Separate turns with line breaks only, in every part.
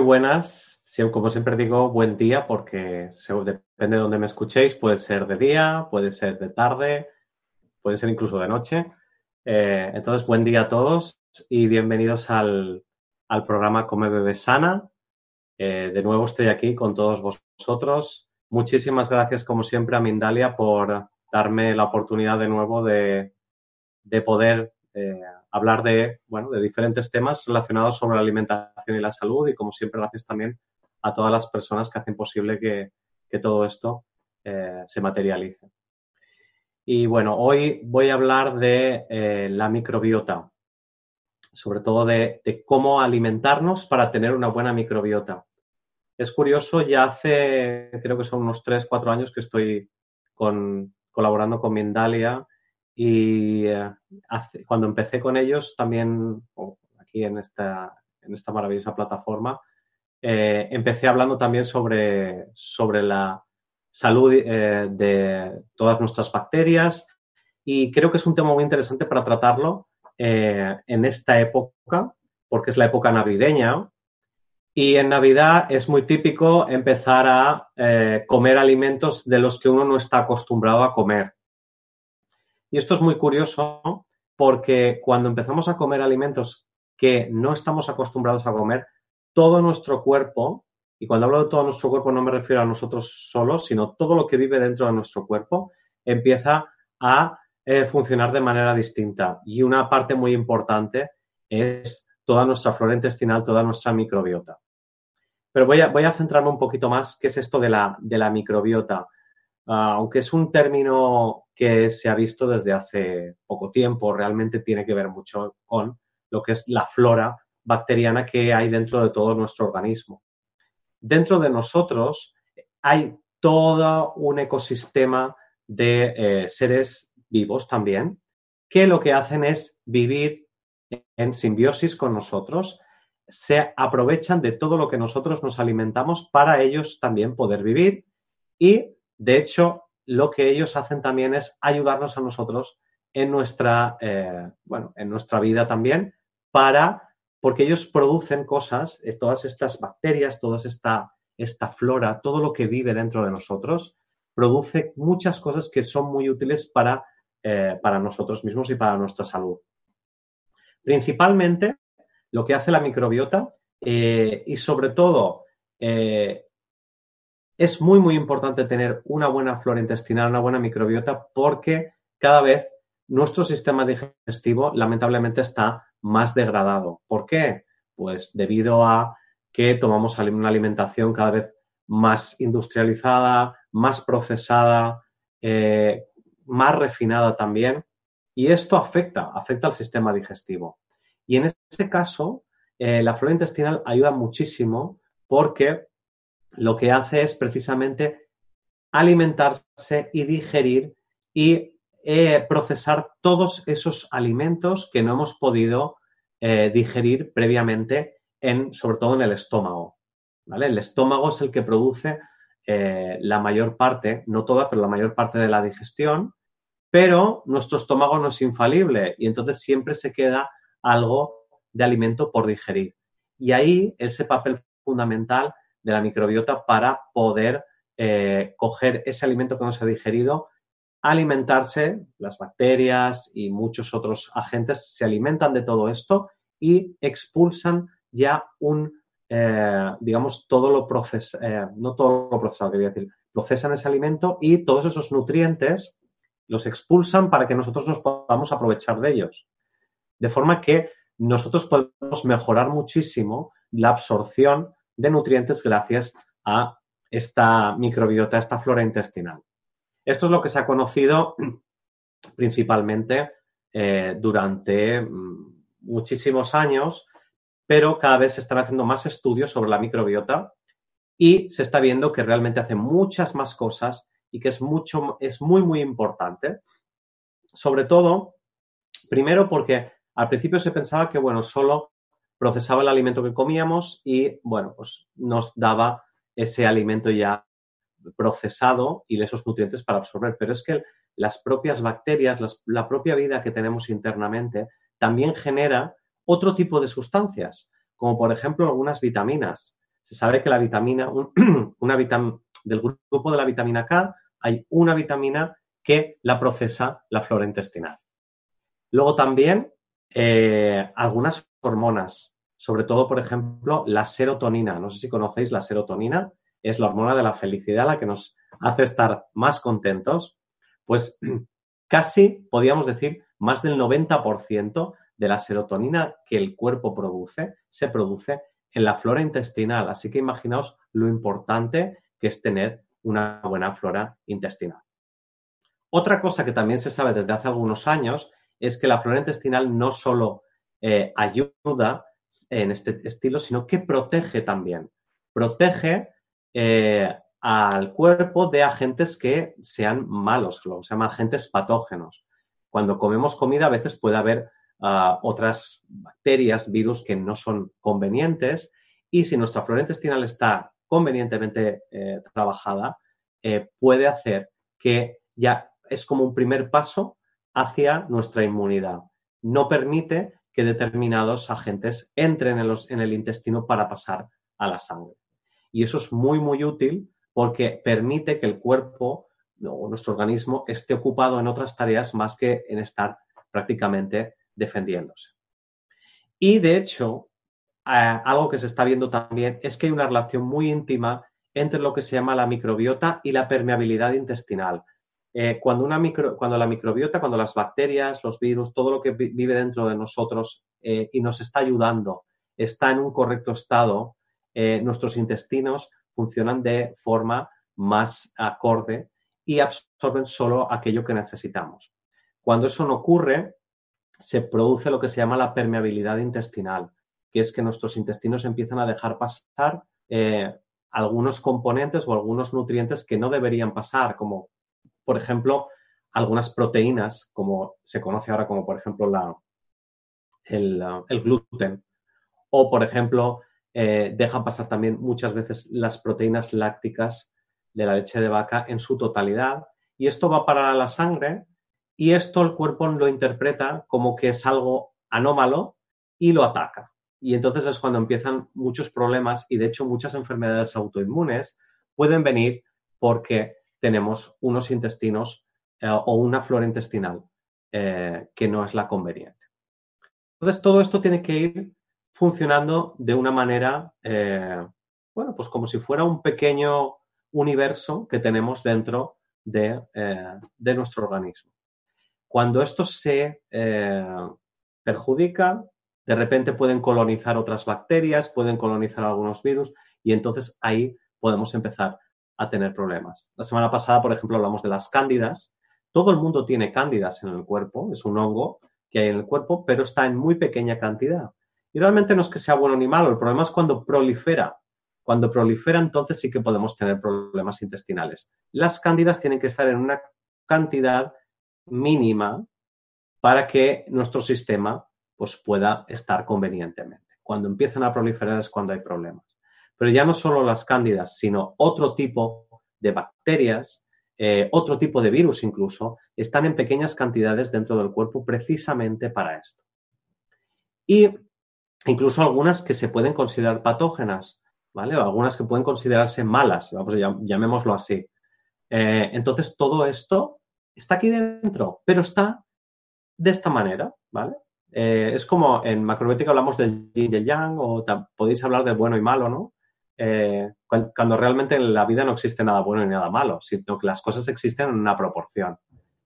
Buenas, como siempre digo, buen día porque depende de donde me escuchéis, puede ser de día, puede ser de tarde, puede ser incluso de noche. Eh, entonces, buen día a todos y bienvenidos al, programa Come Bebe Sana. Eh, de nuevo estoy aquí con todos vosotros. Muchísimas gracias, como siempre, a Mindalia por darme la oportunidad de nuevo de, poder eh, hablar de, bueno, de diferentes temas relacionados sobre la alimentación y la salud y como siempre gracias también a todas las personas que hacen posible que, todo esto eh, se materialice. Y bueno, hoy voy a hablar de eh, la microbiota, sobre todo de, cómo alimentarnos para tener una buena microbiota. Es curioso, ya hace, creo que son unos 3, 4 años que estoy con, colaborando con Mindalia y eh, cuando empecé con ellos, también aquí en esta, en esta maravillosa plataforma, eh, empecé hablando también sobre, sobre la salud eh, de todas nuestras bacterias y creo que es un tema muy interesante para tratarlo en esta época, porque es la época navideña. Y en Navidad es muy típico empezar a comer alimentos de los que uno no está acostumbrado a comer. Y esto es muy curioso porque cuando empezamos a comer alimentos que no estamos acostumbrados a comer, todo nuestro cuerpo, y cuando hablo de todo nuestro cuerpo no me refiero a nosotros solos, sino todo lo que vive dentro de nuestro cuerpo, empieza a eh, funcionar de manera distinta. Y una parte muy importante es toda nuestra flora intestinal, toda nuestra microbiota. Pero voy a, voy a centrarme un poquito más, qué es esto de la, de la microbiota. Ah, aunque es un término que se ha visto desde hace poco tiempo, realmente tiene que ver mucho con lo que es la flora bacteriana que hay dentro de todo nuestro organismo. Dentro de nosotros hay todo un ecosistema de eh, seres vivos también, que lo que hacen es vivir en simbiosis con nosotros, se aprovechan de todo lo que nosotros nos alimentamos para ellos también poder vivir y de hecho, lo que ellos hacen también es ayudarnos a nosotros en nuestra, eh, bueno, en nuestra vida también, para, porque ellos producen cosas, eh, todas estas bacterias, toda esta, esta flora, todo lo que vive dentro de nosotros, produce muchas cosas que son muy útiles para, eh, para nosotros mismos y para nuestra salud. Principalmente, lo que hace la microbiota y sobre todo es muy, muy importante tener una buena flora intestinal, una buena microbiota, porque cada vez nuestro sistema digestivo lamentablemente está más degradado. ¿Por qué? Pues debido a que tomamos una alimentación cada vez más industrializada, más procesada, eh, más refinada también. Y esto afecta, afecta al sistema digestivo. Y en ese caso, eh, la flora intestinal ayuda muchísimo porque lo que hace es precisamente alimentarse y digerir y eh, procesar todos esos alimentos que no hemos podido digerir previamente, en, sobre todo en el estómago. El estómago es el que produce eh, la mayor parte, no toda, pero la mayor parte de la digestión, pero nuestro estómago no es infalible y entonces siempre se queda algo de alimento por digerir. Y ahí ese papel fundamental de la microbiota para poder eh, coger ese alimento que no se ha digerido, alimentarse, las bacterias y muchos otros agentes se alimentan de todo esto y expulsan ya un eh, digamos, todo lo procesa, eh, no todo lo procesado, quería decir, procesan ese alimento y todos esos nutrientes los expulsan para que nosotros nos podamos aprovechar de ellos. De forma que nosotros podemos mejorar muchísimo la absorción de nutrientes gracias a esta microbiota, esta flora intestinal. Esto es lo que se ha conocido principalmente eh, durante mm, muchísimos años pero cada vez se están haciendo más estudios sobre la microbiota y se está viendo que realmente hace muchas más cosas y que es mucho, es muy, muy importante. Sobre todo, primero porque al principio se pensaba que, bueno, solo procesaba el alimento que comíamos y, bueno, pues nos daba ese alimento ya procesado y esos nutrientes para absorber. Pero es que las propias bacterias, la propia vida que tenemos internamente, también genera otro tipo de sustancias, como por ejemplo algunas vitaminas. Se sabe que la vitamina, una del grupo de la vitamina K, hay una vitamina que la procesa la flora intestinal. Luego también eh, algunas hormonas, sobre todo, por ejemplo, la serotonina. No sé si conocéis la serotonina, es la hormona de la felicidad, la que nos hace estar más contentos. Pues casi, podríamos decir, más del 90% de la serotonina que el cuerpo produce se produce en la flora intestinal. Así que imaginaos lo importante que es tener una buena flora intestinal. Otra cosa que también se sabe desde hace algunos años es que la flora intestinal no solo eh, ayuda en este estilo, sino que protege también. Protege eh, al cuerpo de agentes que sean malos, lo que se llama agentes patógenos. Cuando comemos comida a veces puede haber otras bacterias, virus que no son convenientes y si nuestra flora intestinal está convenientemente eh, trabajada, puede hacer que ya es como un primer paso hacia nuestra inmunidad. No permite que determinados agentes entren en, el intestino para pasar a la sangre. Y eso es muy, muy útil porque permite que el cuerpo o nuestro organismo esté ocupado en otras tareas más que en estar prácticamente defendiéndose. Y de hecho, algo que se está viendo también es que hay una relación muy íntima entre lo que se llama la microbiota y la permeabilidad intestinal. Eh, cuando, una micro, cuando la microbiota, cuando las bacterias, los virus, todo lo que vive dentro de nosotros eh, y nos está ayudando, está en un correcto estado, nuestros intestinos funcionan de forma más acorde y absorben solo aquello que necesitamos. Cuando eso no ocurre, se produce lo que se llama la permeabilidad intestinal, que es que nuestros intestinos empiezan a dejar pasar eh, algunos componentes o algunos nutrientes que no deberían pasar, como por ejemplo algunas proteínas, como se conoce ahora como por ejemplo la, el, gluten, o por ejemplo eh, dejan pasar también muchas veces las proteínas lácticas de la leche de vaca en su totalidad y esto va para la sangre y esto el cuerpo lo interpreta como que es algo anómalo y lo ataca. Y entonces es cuando empiezan muchos problemas y de hecho muchas enfermedades autoinmunes pueden venir porque tenemos unos intestinos eh, o una flora intestinal eh, que no es la conveniente. Entonces, todo esto tiene que ir funcionando de una manera, eh, bueno, pues como si fuera un pequeño universo que tenemos dentro de, de nuestro organismo. Cuando esto se perjudica, de repente pueden colonizar otras bacterias, pueden colonizar algunos virus y entonces ahí podemos empezar a tener problemas. La semana pasada, por ejemplo, hablamos de las cándidas. Todo el mundo tiene cándidas en el cuerpo, es un hongo que hay en el cuerpo, pero está en muy pequeña cantidad. Y realmente no es que sea bueno ni malo, el problema es cuando prolifera. Cuando prolifera, entonces sí que podemos tener problemas intestinales. Las cándidas tienen que estar en una cantidad mínima para que nuestro sistema pues, pueda estar convenientemente. Cuando empiezan a proliferar es cuando hay problemas. Pero ya no solo las cándidas, sino otro tipo de bacterias, eh, otro tipo de virus incluso, están en pequeñas cantidades dentro del cuerpo precisamente para esto. Y incluso algunas que se pueden considerar patógenas, ¿vale? O algunas que pueden considerarse malas, vamos, llamémoslo así. Eh, entonces, todo esto está aquí dentro, pero está de esta manera, ¿vale? Eh, es como en macrobiótica hablamos del yin y el yang, o podéis hablar de bueno y malo, ¿no? Eh, cuando, realmente en la vida no existe nada bueno ni nada malo, sino que las cosas existen en una proporción,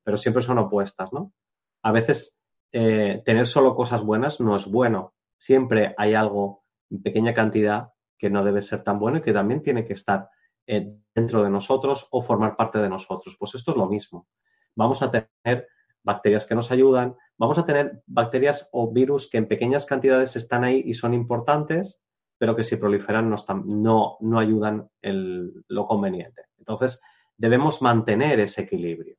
pero siempre son opuestas, ¿no? A veces eh, tener solo cosas buenas no es bueno, siempre hay algo en pequeña cantidad que no debe ser tan bueno y que también tiene que estar eh, dentro de nosotros o formar parte de nosotros. Pues esto es lo mismo. Vamos a tener bacterias que nos ayudan, vamos a tener bacterias o virus que en pequeñas cantidades están ahí y son importantes, pero que si proliferan no, no, ayudan lo conveniente. Entonces, debemos mantener ese equilibrio.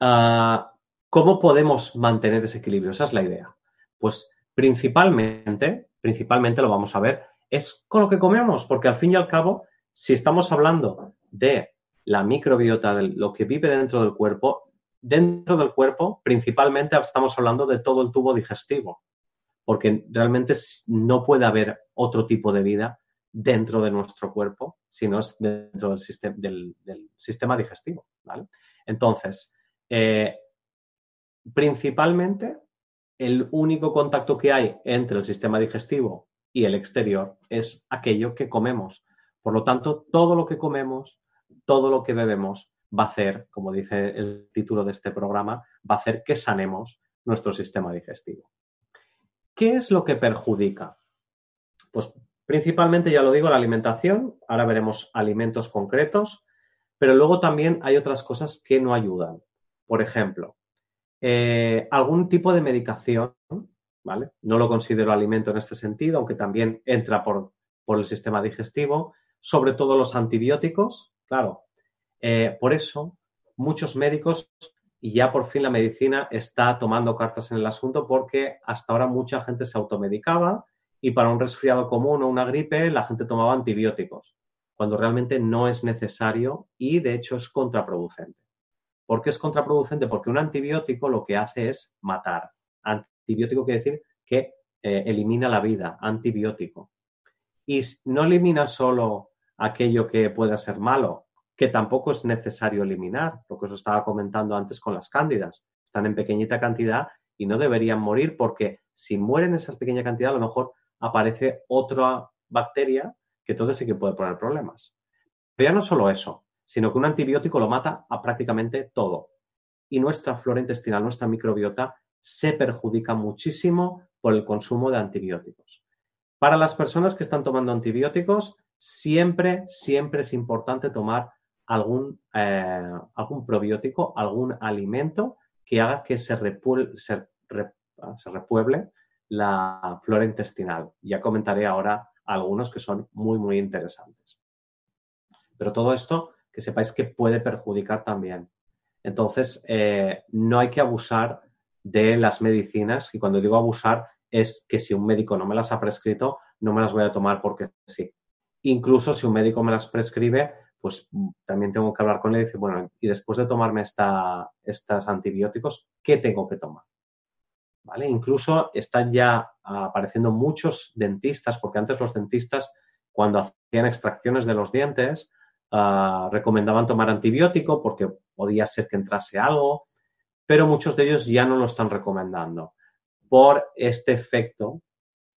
Ah, ¿Cómo podemos mantener ese equilibrio? Esa es la idea. Pues principalmente, principalmente lo vamos a ver, es con lo que comemos, porque al fin y al cabo, si estamos hablando de la microbiota, de lo que vive dentro del cuerpo, dentro del cuerpo principalmente estamos hablando de todo el tubo digestivo porque realmente no puede haber otro tipo de vida dentro de nuestro cuerpo si no es dentro del, sistema, del, sistema digestivo. Entonces, eh, principalmente, el único contacto que hay entre el sistema digestivo y el exterior es aquello que comemos. Por lo tanto, todo lo que comemos, todo lo que bebemos va a hacer, como dice el título de este programa, va a hacer que sanemos nuestro sistema digestivo. ¿Qué es lo que perjudica? Pues principalmente, ya lo digo, la alimentación. Ahora veremos alimentos concretos, pero luego también hay otras cosas que no ayudan. Por ejemplo, eh, algún tipo de medicación, ¿vale? No lo considero alimento en este sentido, aunque también entra por, el sistema digestivo, sobre todo los antibióticos, claro. Eh, por eso, muchos médicos y ya por fin la medicina está tomando cartas en el asunto porque hasta ahora mucha gente se automedicaba y para un resfriado común o una gripe la gente tomaba antibióticos, cuando realmente no es necesario y de hecho es contraproducente. ¿Por qué es contraproducente? Porque un antibiótico lo que hace es matar. Antibiótico quiere decir que eh, elimina la vida, antibiótico. Y no elimina solo aquello que pueda ser malo, que tampoco es necesario eliminar, lo que os estaba comentando antes con las cándidas. Están en pequeñita cantidad y no deberían morir porque si mueren esa pequeña cantidad, a lo mejor aparece otra bacteria que entonces sí que puede poner problemas. Pero ya no solo eso, sino que un antibiótico lo mata a prácticamente todo. Y nuestra flora intestinal, nuestra microbiota, se perjudica muchísimo por el consumo de antibióticos. Para las personas que están tomando antibióticos, siempre, siempre es importante tomar algún, eh, algún probiótico, algún alimento que haga que se, se, repueble la flora intestinal. Ya comentaré ahora algunos que son muy, muy interesantes. Pero todo esto, que sepáis que puede perjudicar también. Entonces, eh, no hay que abusar de las medicinas y cuando digo abusar es que si un médico no me las ha prescrito, no me las voy a tomar porque sí. Incluso si un médico me las prescribe, pues también tengo que hablar con él y decir, bueno, y después de tomarme esta, estos antibióticos, ¿qué tengo que tomar? ¿Vale? Incluso están ya apareciendo muchos dentistas, porque antes los dentistas, cuando hacían extracciones de los dientes, ah, recomendaban tomar antibiótico porque podía ser que entrase algo, pero muchos de ellos ya no lo están recomendando por este efecto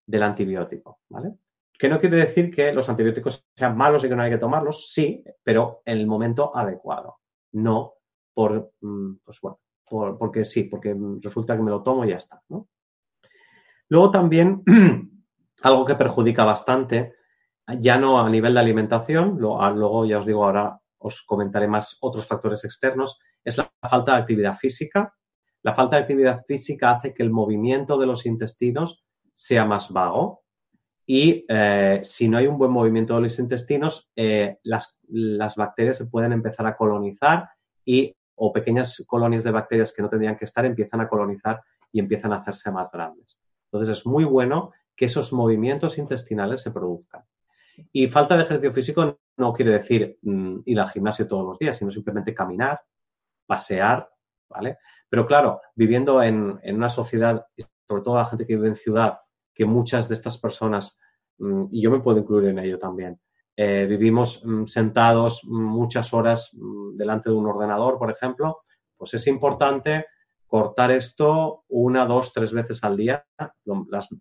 del antibiótico, ¿vale? Que no quiere decir que los antibióticos sean malos y que no hay que tomarlos, sí, pero en el momento adecuado, no por, mm, pues bueno, porque sí, porque resulta que me lo tomo y ya está, ¿no? Luego también, algo que perjudica bastante, ya no a nivel de alimentación, luego ya os digo ahora, os comentaré más otros factores externos, es la falta de actividad física. La falta de actividad física hace que el movimiento de los intestinos sea más vago y eh, si no hay un buen movimiento de los intestinos, eh, las, las, bacterias se pueden empezar a colonizar y o pequeñas colonias de bacterias que no tendrían que estar empiezan a colonizar y empiezan a hacerse más grandes. Entonces es muy bueno que esos movimientos intestinales se produzcan. Y falta de ejercicio físico no quiere decir mm, ir al gimnasio todos los días, sino simplemente caminar, pasear, ¿vale? Pero claro, viviendo en, una sociedad, sobre todo la gente que vive en ciudad, que muchas de estas personas, mm, y yo me puedo incluir en ello también, eh, vivimos mm, sentados muchas horas delante de un ordenador, por ejemplo, pues es importante cortar esto una, dos, tres veces al día,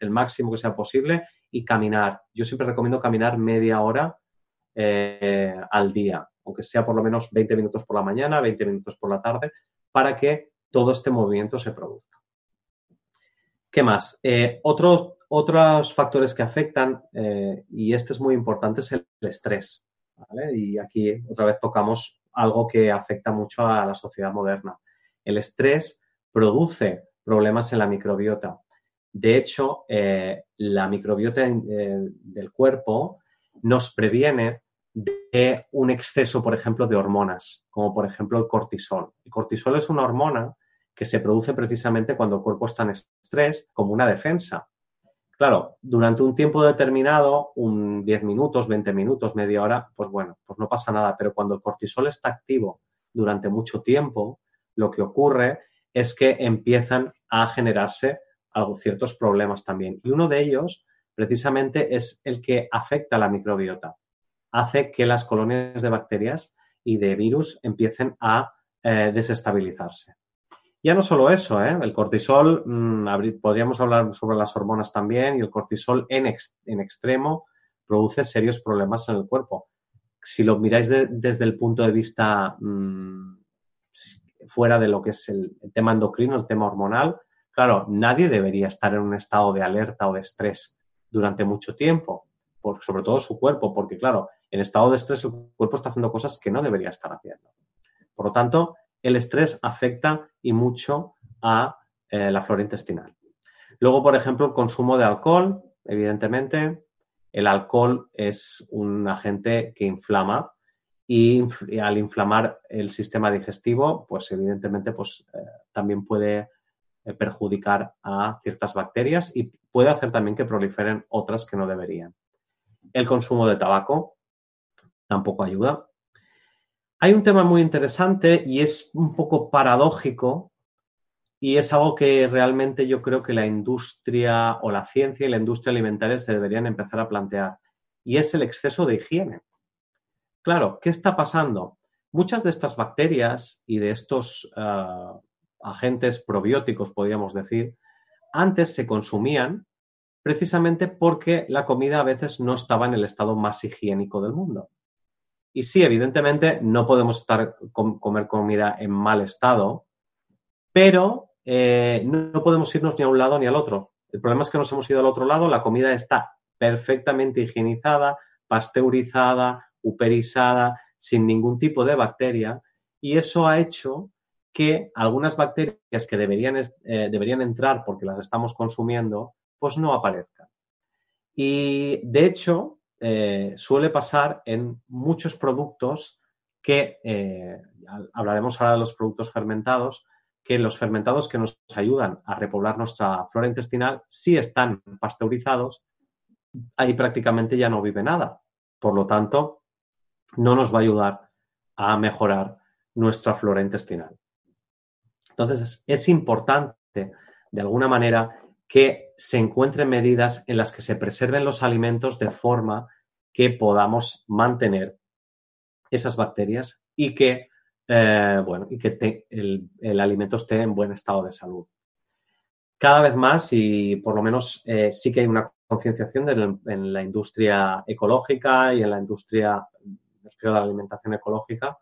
el máximo que sea posible, y caminar. Yo siempre recomiendo caminar media hora eh, al día, aunque sea por lo menos 20 minutos por la mañana, 20 minutos por la tarde, para que todo este movimiento se produzca. ¿Qué más? Eh, otros, otros factores que afectan, eh, y este es muy importante, es el, estrés. Y aquí otra vez tocamos algo que afecta mucho a la sociedad moderna. El estrés produce problemas en la microbiota. De hecho, eh, la microbiota eh, del cuerpo nos previene de un exceso, por ejemplo, de hormonas, como por ejemplo el cortisol. El cortisol es una hormona que se produce precisamente cuando el cuerpo está en estrés como una defensa. Claro, durante un tiempo determinado, un 10 minutos, 20 minutos, media hora, pues bueno, pues no pasa nada, pero cuando el cortisol está activo durante mucho tiempo, lo que ocurre es que empiezan a generarse ciertos problemas también. Y uno de ellos, precisamente, es el que afecta a la microbiota. Hace que las colonias de bacterias y de virus empiecen a eh, desestabilizarse. Ya no solo eso, ¿eh? el cortisol, mm, podríamos hablar sobre las hormonas también, y el cortisol en, extremo produce serios problemas en el cuerpo. Si lo miráis desde el punto de vista mm, fuera de lo que es el, tema endocrino, el tema hormonal, claro, nadie debería estar en un estado de alerta o de estrés durante mucho tiempo, sobre todo su cuerpo, porque claro, en estado de estrés el cuerpo está haciendo cosas que no debería estar haciendo. Por lo tanto, el estrés afecta y mucho a eh, la flora intestinal. Luego, por ejemplo, el consumo de alcohol, evidentemente. El alcohol es un agente que inflama y, al inflamar el sistema digestivo, pues evidentemente pues, eh, también puede eh, perjudicar a ciertas bacterias y puede hacer también que proliferen otras que no deberían. El consumo de tabaco tampoco ayuda. Hay un tema muy interesante y es un poco paradójico y es algo que realmente yo creo que la industria o la ciencia y la industria alimentaria se deberían empezar a plantear y es el exceso de higiene. Claro, ¿qué está pasando? Muchas de estas bacterias y de estos ah, agentes probióticos, podríamos decir, antes se consumían precisamente porque la comida a veces no estaba en el estado más higiénico del mundo. Y sí, evidentemente no podemos estar comer comida en mal estado, pero eh, no podemos irnos ni a un lado ni al otro. El problema es que nos hemos ido al otro lado, la comida está perfectamente higienizada, pasteurizada, uperizada, sin ningún tipo de bacteria, y eso ha hecho que algunas bacterias que deberían, eh, deberían entrar porque las estamos consumiendo, pues no aparezcan. Y de hecho, eh, suele pasar en muchos productos que, eh, hablaremos ahora de los productos fermentados, que los fermentados que nos ayudan a repoblar nuestra flora intestinal, si están pasteurizados, ahí prácticamente ya no vive nada. Por lo tanto, no nos va a ayudar a mejorar nuestra flora intestinal. Entonces, es importante, de alguna manera, que se encuentren medidas en las que se preserven los alimentos de forma que podamos mantener esas bacterias y que, eh, bueno, y que el, alimento esté en buen estado de salud. Cada vez más, y por lo menos eh, sí que hay una concienciación en la industria ecológica y en la industria de la alimentación ecológica,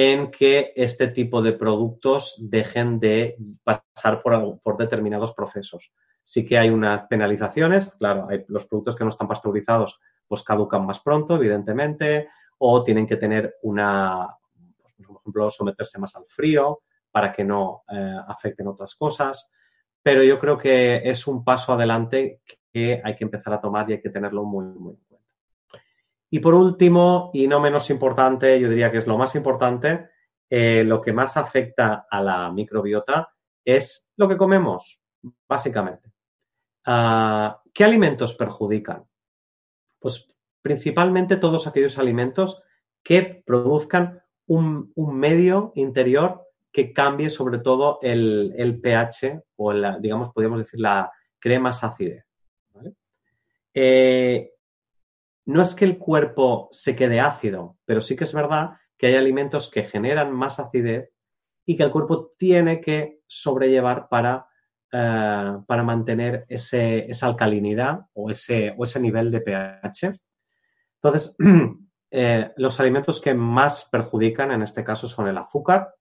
en que este tipo de productos dejen de pasar por, por determinados procesos. Sí que hay unas penalizaciones, claro, hay los productos que no están pasteurizados pues caducan más pronto, evidentemente, o tienen que tener una, pues, por ejemplo, someterse más al frío para que no eh, afecten otras cosas. Pero yo creo que es un paso adelante que hay que empezar a tomar y hay que tenerlo muy, muy. Y por último, y no menos importante, yo diría que es lo más importante, eh, lo que más afecta a la microbiota es lo que comemos, básicamente. Ah, ¿Qué alimentos perjudican? Pues principalmente todos aquellos alimentos que produzcan un, medio interior que cambie sobre todo el, pH o, digamos, podríamos decir, la crema acidez. Eh, no es que el cuerpo se quede ácido, pero sí que es verdad que hay alimentos que generan más acidez y que el cuerpo tiene que sobrellevar para, eh, para mantener esa alcalinidad o ese, o ese nivel de pH. Entonces, eh, los alimentos que más perjudican en este caso son el azúcar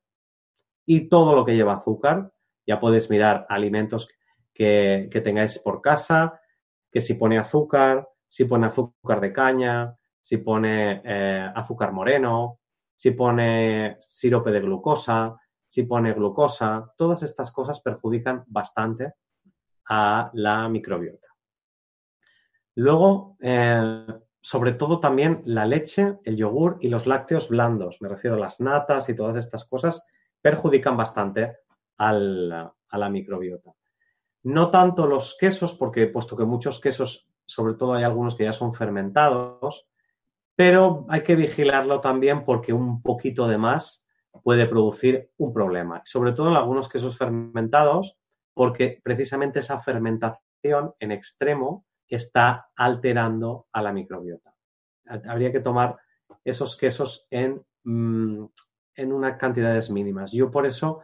y todo lo que lleva azúcar. Ya podéis mirar alimentos que, tengáis por casa, que si pone azúcar, si pone azúcar de caña, si pone eh, azúcar moreno, si pone sirope de glucosa, si pone glucosa, todas estas cosas perjudican bastante a la microbiota. Luego, eh, sobre todo también la leche, el yogur y los lácteos blandos, me refiero a las natas y todas estas cosas, perjudican bastante a la microbiota. No tanto los quesos, porque puesto que muchos quesos, sobre todo hay algunos que ya son fermentados, pero hay que vigilarlo también porque un poquito de más puede producir un problema. Sobre todo en algunos quesos fermentados, porque precisamente esa fermentación en extremo está alterando a la microbiota. Habría que tomar esos quesos en, mm, en unas cantidades mínimas. Yo por eso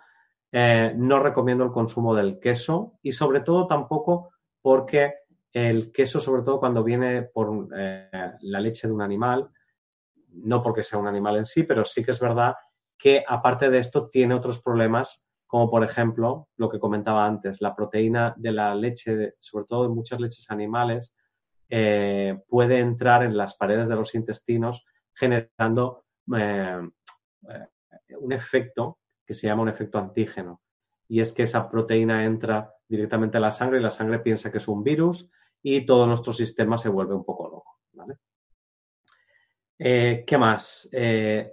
eh, no recomiendo el consumo del queso y sobre todo tampoco porque el queso, sobre todo cuando viene por eh, la leche de un animal, no porque sea un animal en sí, pero sí que es verdad que aparte de esto tiene otros problemas como por ejemplo lo que comentaba antes, la proteína de la leche, sobre todo en muchas leches animales, eh, puede entrar en las paredes de los intestinos generando eh, un efecto que se llama un efecto antígeno. Y es que esa proteína entra directamente a la sangre y la sangre piensa que es un virus y todo nuestro sistema se vuelve un poco loco. ¿Qué más?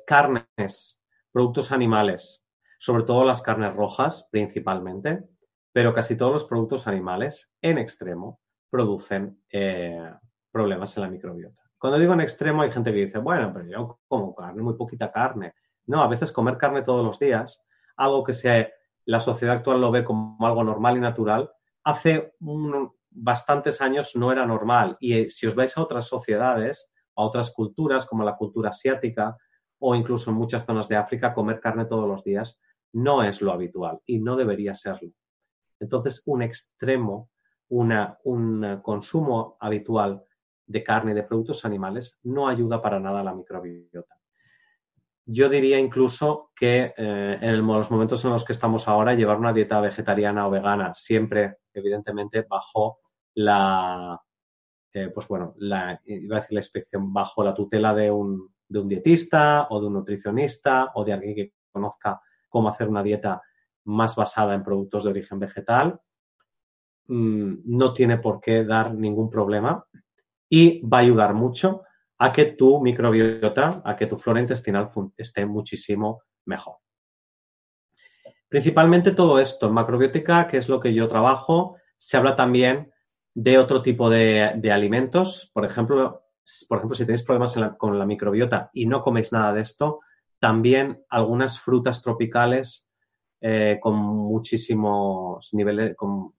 carnes, productos animales sobre todo las carnes rojas principalmente, pero casi todos los productos animales en extremo producen eh, problemas en la microbiota. Cuando digo en extremo hay gente que dice, bueno, pero yo como carne, muy poquita carne. No, a veces comer carne todos los días, algo que la sociedad actual lo ve como algo normal y natural, hace bastantes años no era normal. Y eh, si os vais a otras sociedades, a otras culturas, como la cultura asiática o incluso en muchas zonas de África, comer carne todos los días no es lo habitual y no debería serlo. Entonces, un extremo, un consumo habitual de carne y de productos animales no ayuda para nada a la microbiota. Yo diría incluso que eh, en los momentos en los que estamos ahora, llevar una dieta vegetariana o vegana, siempre, evidentemente, bajo la, eh, pues bueno, la, iba a decir la inspección, bajo la tutela de un, de un dietista o de un nutricionista o de alguien que conozca cómo hacer una dieta más basada en productos de origen vegetal, mm, no tiene por qué dar ningún problema y va a ayudar mucho a que tu microbiota, a que tu flora intestinal esté muchísimo mejor. Principalmente todo esto, en macrobiótica, que es lo que yo trabajo, se habla también de otro tipo de, alimentos. Por ejemplo, por ejemplo, si tenéis problemas con la microbiota y no coméis nada de esto, también algunas frutas tropicales eh, con muchísimos niveles, con,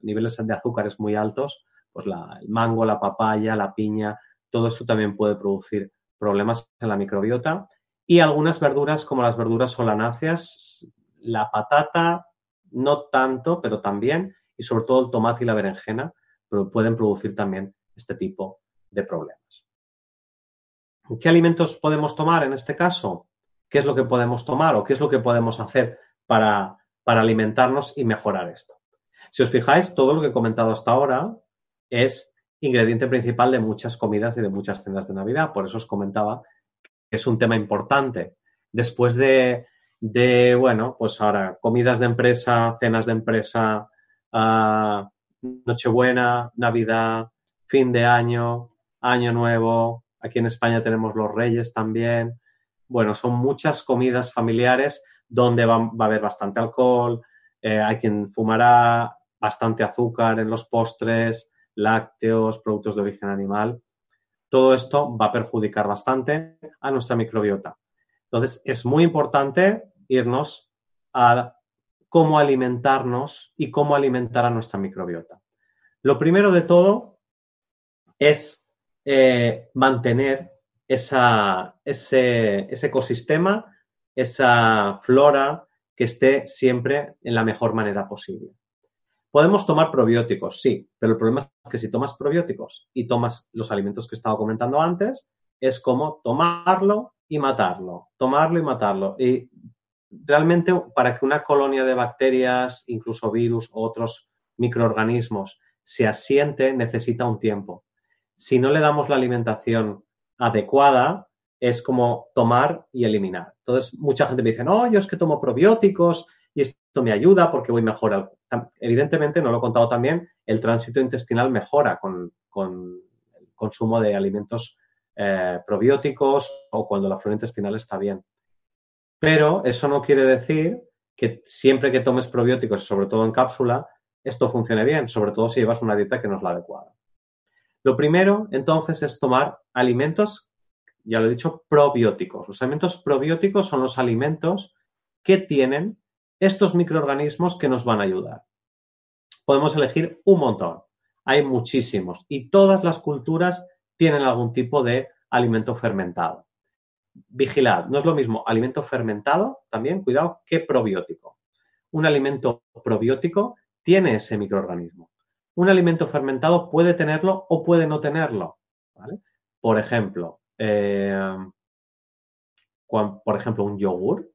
niveles de azúcares muy altos, pues el mango, la papaya, la piña, todo esto también puede producir problemas en la microbiota. Y algunas verduras como las verduras solanáceas, la patata, no tanto, pero también, y sobre todo el tomate y la berenjena, pueden producir también este tipo de problemas. ¿Qué alimentos podemos tomar en este caso? ¿Qué es lo que podemos tomar o qué es lo que podemos hacer para, para alimentarnos y mejorar esto? Si os fijáis, todo lo que he comentado hasta ahora es ingrediente principal de muchas comidas y de muchas cenas de Navidad. Por eso os comentaba que es un tema importante. Después de, de bueno, pues ahora comidas de empresa, cenas de empresa, uh, Nochebuena, Navidad, fin de año, Año Nuevo. Aquí en España tenemos los Reyes también. Bueno, son muchas comidas familiares donde va, a haber bastante alcohol, eh, hay quien fumará bastante azúcar en los postres, lácteos, productos de origen animal. Todo esto va a perjudicar bastante a nuestra microbiota. Entonces, es muy importante irnos a cómo alimentarnos y cómo alimentar a nuestra microbiota. Lo primero de todo es eh, mantener ese, ecosistema, esa flora que esté siempre en la mejor manera posible. Podemos tomar probióticos, sí, pero el problema es que si tomas probióticos y tomas los alimentos que he estado comentando antes, es como tomarlo y matarlo, tomarlo y matarlo. Y realmente para que una colonia de bacterias, incluso virus o otros microorganismos se asiente, necesita un tiempo. Si no le damos la alimentación adecuada, es como tomar y eliminar. Entonces, mucha gente me dice, no, yo es que tomo probióticos y esto me ayuda porque voy mejor. Evidentemente, no lo he contado también, el tránsito intestinal mejora con, el consumo de alimentos eh, probióticos o cuando la flora intestinal está bien. Pero eso no quiere decir que siempre que tomes probióticos, sobre todo en cápsula, esto funcione bien, sobre todo si llevas una dieta que no es la adecuada. Lo primero, entonces, es tomar alimentos, ya lo he dicho, probióticos. Los alimentos probióticos son los alimentos que tienen estos microorganismos que nos van a ayudar. Podemos elegir un montón. Hay muchísimos y todas las culturas tienen algún tipo de alimento fermentado. Vigilad, no es lo mismo alimento fermentado, también, cuidado, que probiótico. Un alimento probiótico tiene ese microorganismo. Un alimento fermentado puede tenerlo o puede no tenerlo. Por ejemplo, eh, por ejemplo, un yogur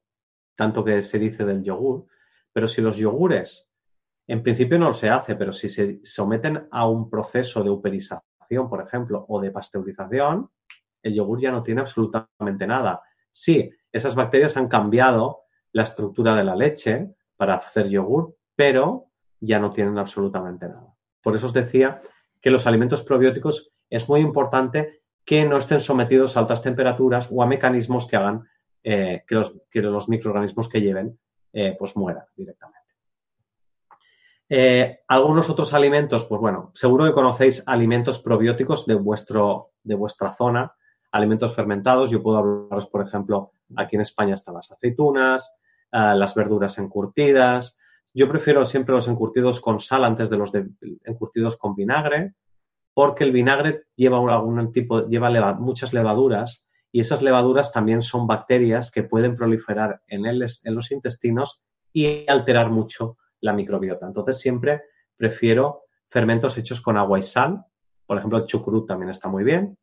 tanto que se dice del yogur, pero si los yogures, en principio no se hace, pero si se someten a un proceso de uperización, por ejemplo, o de pasteurización, el yogur ya no tiene absolutamente nada. Sí, esas bacterias han cambiado la estructura de la leche para hacer yogur, pero ya no tienen absolutamente nada. Por eso os decía que los alimentos probióticos es muy importante que no estén sometidos a altas temperaturas o a mecanismos que hagan eh, que, los, microorganismos que lleven eh, pues mueran directamente. Eh, algunos otros alimentos, pues bueno, seguro que conocéis alimentos probióticos de, vuestro, de vuestra zona, alimentos fermentados. Yo puedo hablaros, por ejemplo, aquí en España están las aceitunas, las verduras encurtidas. Yo prefiero siempre los encurtidos con sal antes de los encurtidos con vinagre, porque el vinagre lleva algún tipo, lleva muchas levaduras y esas levaduras también son bacterias que pueden proliferar en, en los intestinos y alterar mucho la microbiota. Entonces siempre prefiero fermentos hechos con agua y sal, por ejemplo el chucrut también está muy bien,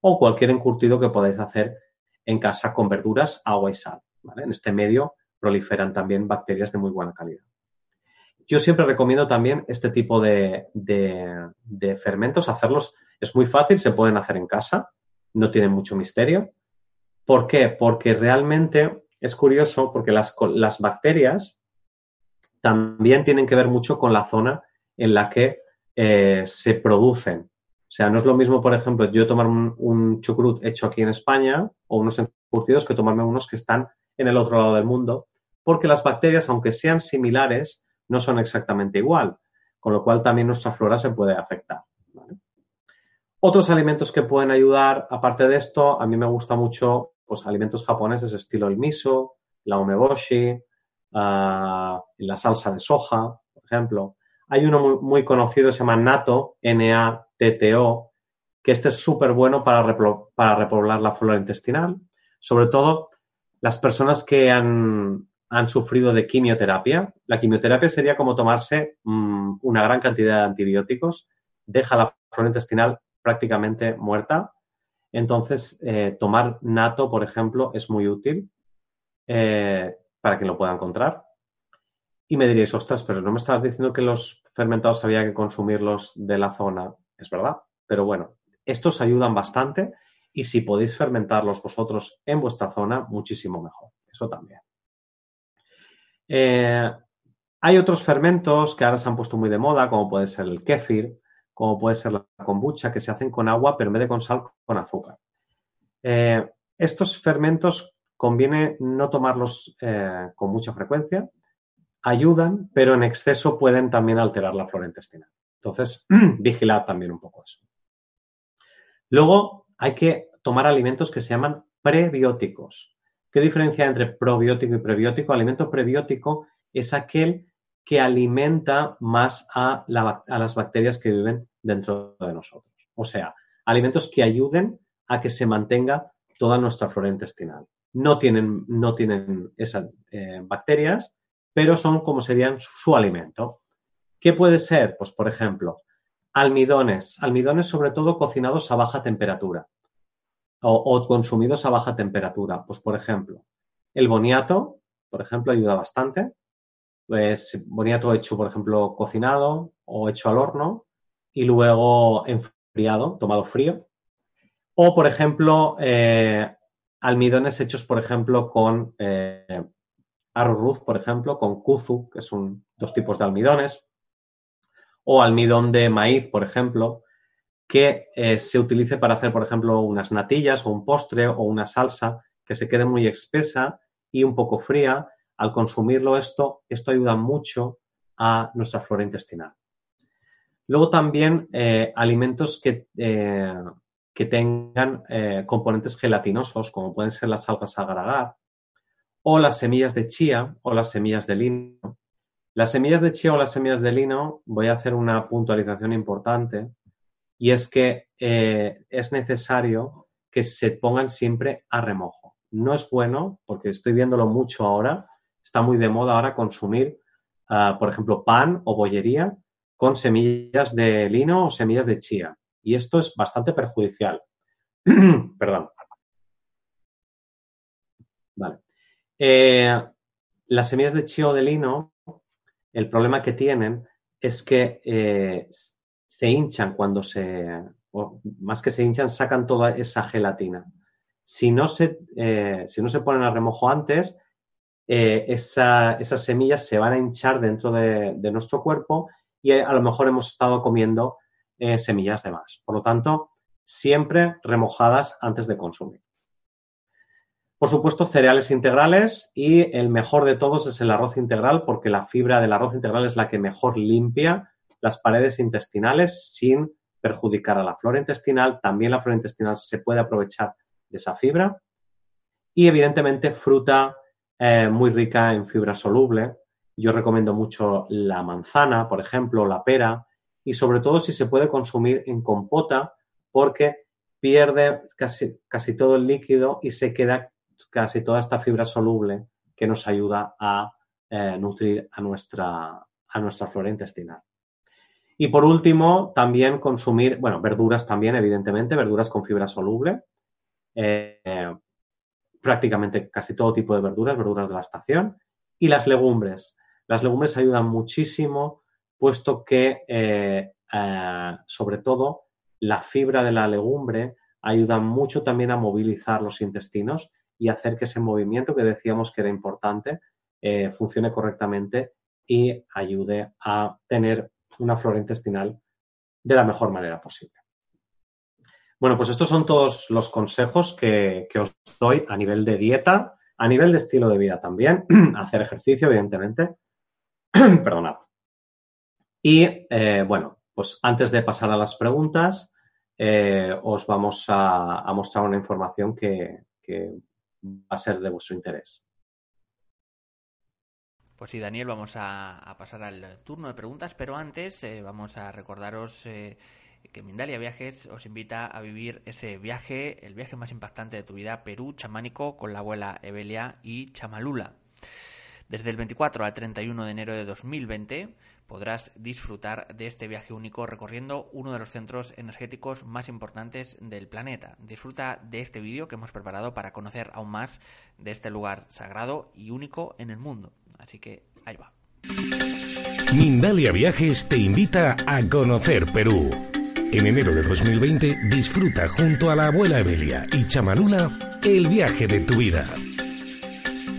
o cualquier encurtido que podáis hacer en casa con verduras, agua y sal. En este medio proliferan también bacterias de muy buena calidad. Yo siempre recomiendo también este tipo de, de fermentos, hacerlos, es muy fácil, se pueden hacer en casa, no tiene mucho misterio. ¿Por qué? Porque realmente es curioso porque las, bacterias también tienen que ver mucho con la zona en la que eh, se producen. O sea, no es lo mismo, por ejemplo, yo tomar un, chucrut hecho aquí en España o unos encurtidos que tomarme unos que están en el otro lado del mundo, porque las bacterias, aunque sean similares, no son exactamente igual, con lo cual también nuestra flora se puede afectar. Otros alimentos que pueden ayudar, aparte de esto, a mí me gusta mucho pues, alimentos japoneses estilo el miso, la umeboshi, ah, la salsa de soja, por ejemplo. Hay uno muy, conocido, se llama natto, N-A-T-T-O, que este es súper bueno para, repoblar la flora intestinal, sobre todo las personas que han, sufrido de quimioterapia. La quimioterapia sería como tomarse mm, una gran cantidad de antibióticos, deja la flora intestinal prácticamente muerta. Entonces, eh, tomar nato, por ejemplo, es muy útil eh, para que lo pueda encontrar. Y me diréis, ostras, pero no me estabas diciendo que los fermentados había que consumirlos de la zona. Es verdad, pero bueno, estos ayudan bastante y si podéis fermentarlos vosotros en vuestra zona, muchísimo mejor. Eso también. Eh, hay otros fermentos que ahora se han puesto muy de moda, como puede ser el kéfir, como puede ser la kombucha, que se hacen con agua, pero en vez de con sal, con azúcar. Eh, estos fermentos conviene no tomarlos eh, con mucha frecuencia, ayudan, pero en exceso pueden también alterar la flora intestinal. Entonces, vigilad también un poco eso. Luego, hay que tomar alimentos que se llaman prebióticos. ¿Qué diferencia entre probiótico y prebiótico? Alimento prebiótico es aquel que alimenta más a, las bacterias que viven dentro de nosotros. O sea, alimentos que ayuden a que se mantenga toda nuestra flora intestinal. No tienen, no tienen esas eh, bacterias, pero son como serían su, alimento. ¿Qué puede ser? Pues, por ejemplo, almidones. Almidones sobre todo cocinados a baja temperatura o, consumidos a baja temperatura. Pues, por ejemplo, el boniato, por ejemplo, ayuda bastante. Pues boniato hecho, por ejemplo, cocinado o hecho al horno y luego enfriado, tomado frío. O, por ejemplo, eh, almidones hechos, por ejemplo, con eh, arroz, por ejemplo, con kuzu, que son dos tipos de almidones. O almidón de maíz, por ejemplo, que eh, se utilice para hacer, por ejemplo, unas natillas o un postre o una salsa que se quede muy espesa y un poco fría. Al consumirlo esto, esto ayuda mucho a nuestra flora intestinal. Luego también eh, alimentos que, eh, que tengan componentes gelatinosos, como pueden ser las algas agar o las semillas de chía o las semillas de lino. Las semillas de chía o las semillas de lino, voy a hacer una puntualización importante y es que eh, es necesario que se pongan siempre a remojo. No es bueno, porque estoy viéndolo mucho ahora, está muy de moda ahora consumir, ah, por ejemplo, pan o bollería con semillas de lino o semillas de chía. Y esto es bastante perjudicial. Perdón. Vale. Eh, las semillas de chía o de lino, el problema que tienen es que eh, se hinchan cuando se, más que se hinchan, sacan toda esa gelatina. Si no se, eh, si no se ponen a remojo antes, esas semillas se van a hinchar dentro de, nuestro cuerpo y a lo mejor hemos estado comiendo semillas de más. Por lo tanto, siempre remojadas antes de consumir. Por supuesto, cereales integrales y el mejor de todos es el arroz integral porque la fibra del arroz integral es la que mejor limpia las paredes intestinales sin perjudicar a la flora intestinal. También la flora intestinal se puede aprovechar de esa fibra. Y evidentemente fruta eh, muy rica en fibra soluble. Yo recomiendo mucho la manzana, por ejemplo, la pera, y sobre todo si se puede consumir en compota porque pierde casi, casi todo el líquido y se queda casi toda esta fibra soluble que nos ayuda a eh, nutrir a nuestra, a nuestra flora intestinal. Y por último, también consumir, bueno, verduras también, evidentemente, verduras con fibra soluble. Eh, prácticamente casi todo tipo de verduras, verduras de la estación. Y las legumbres. Las legumbres ayudan muchísimo, puesto que, eh, sobre todo, la fibra de la legumbre ayuda mucho también a movilizar los intestinos y hacer que ese movimiento que decíamos que era importante funcione correctamente y ayude a tener una flora intestinal de la mejor manera posible. Bueno, pues estos son todos los consejos que, os doy a nivel de dieta, a nivel de estilo de vida también, hacer ejercicio, evidentemente. Perdonad. Y eh, bueno, pues antes de pasar a las preguntas, eh, os vamos a, mostrar una información que va a ser de vuestro interés.
Pues sí, Daniel, vamos a, pasar al turno de preguntas, pero antes eh, vamos a recordaros eh, que Mindalia Viajes os invita a vivir ese viaje, el viaje más impactante de tu vida, Perú chamánico con la abuela Evelia y Chamalula. Desde el 24 al 31 de enero de 2020 podrás disfrutar de este viaje único recorriendo uno de los centros energéticos más importantes del planeta. Disfruta de este vídeo que hemos preparado para conocer aún más de este lugar sagrado y único en el mundo. Así que ahí va.
Mindalia Viajes te invita a conocer Perú. En enero de 2020 disfruta junto a la abuela Evelia y Chamanula el viaje de tu vida.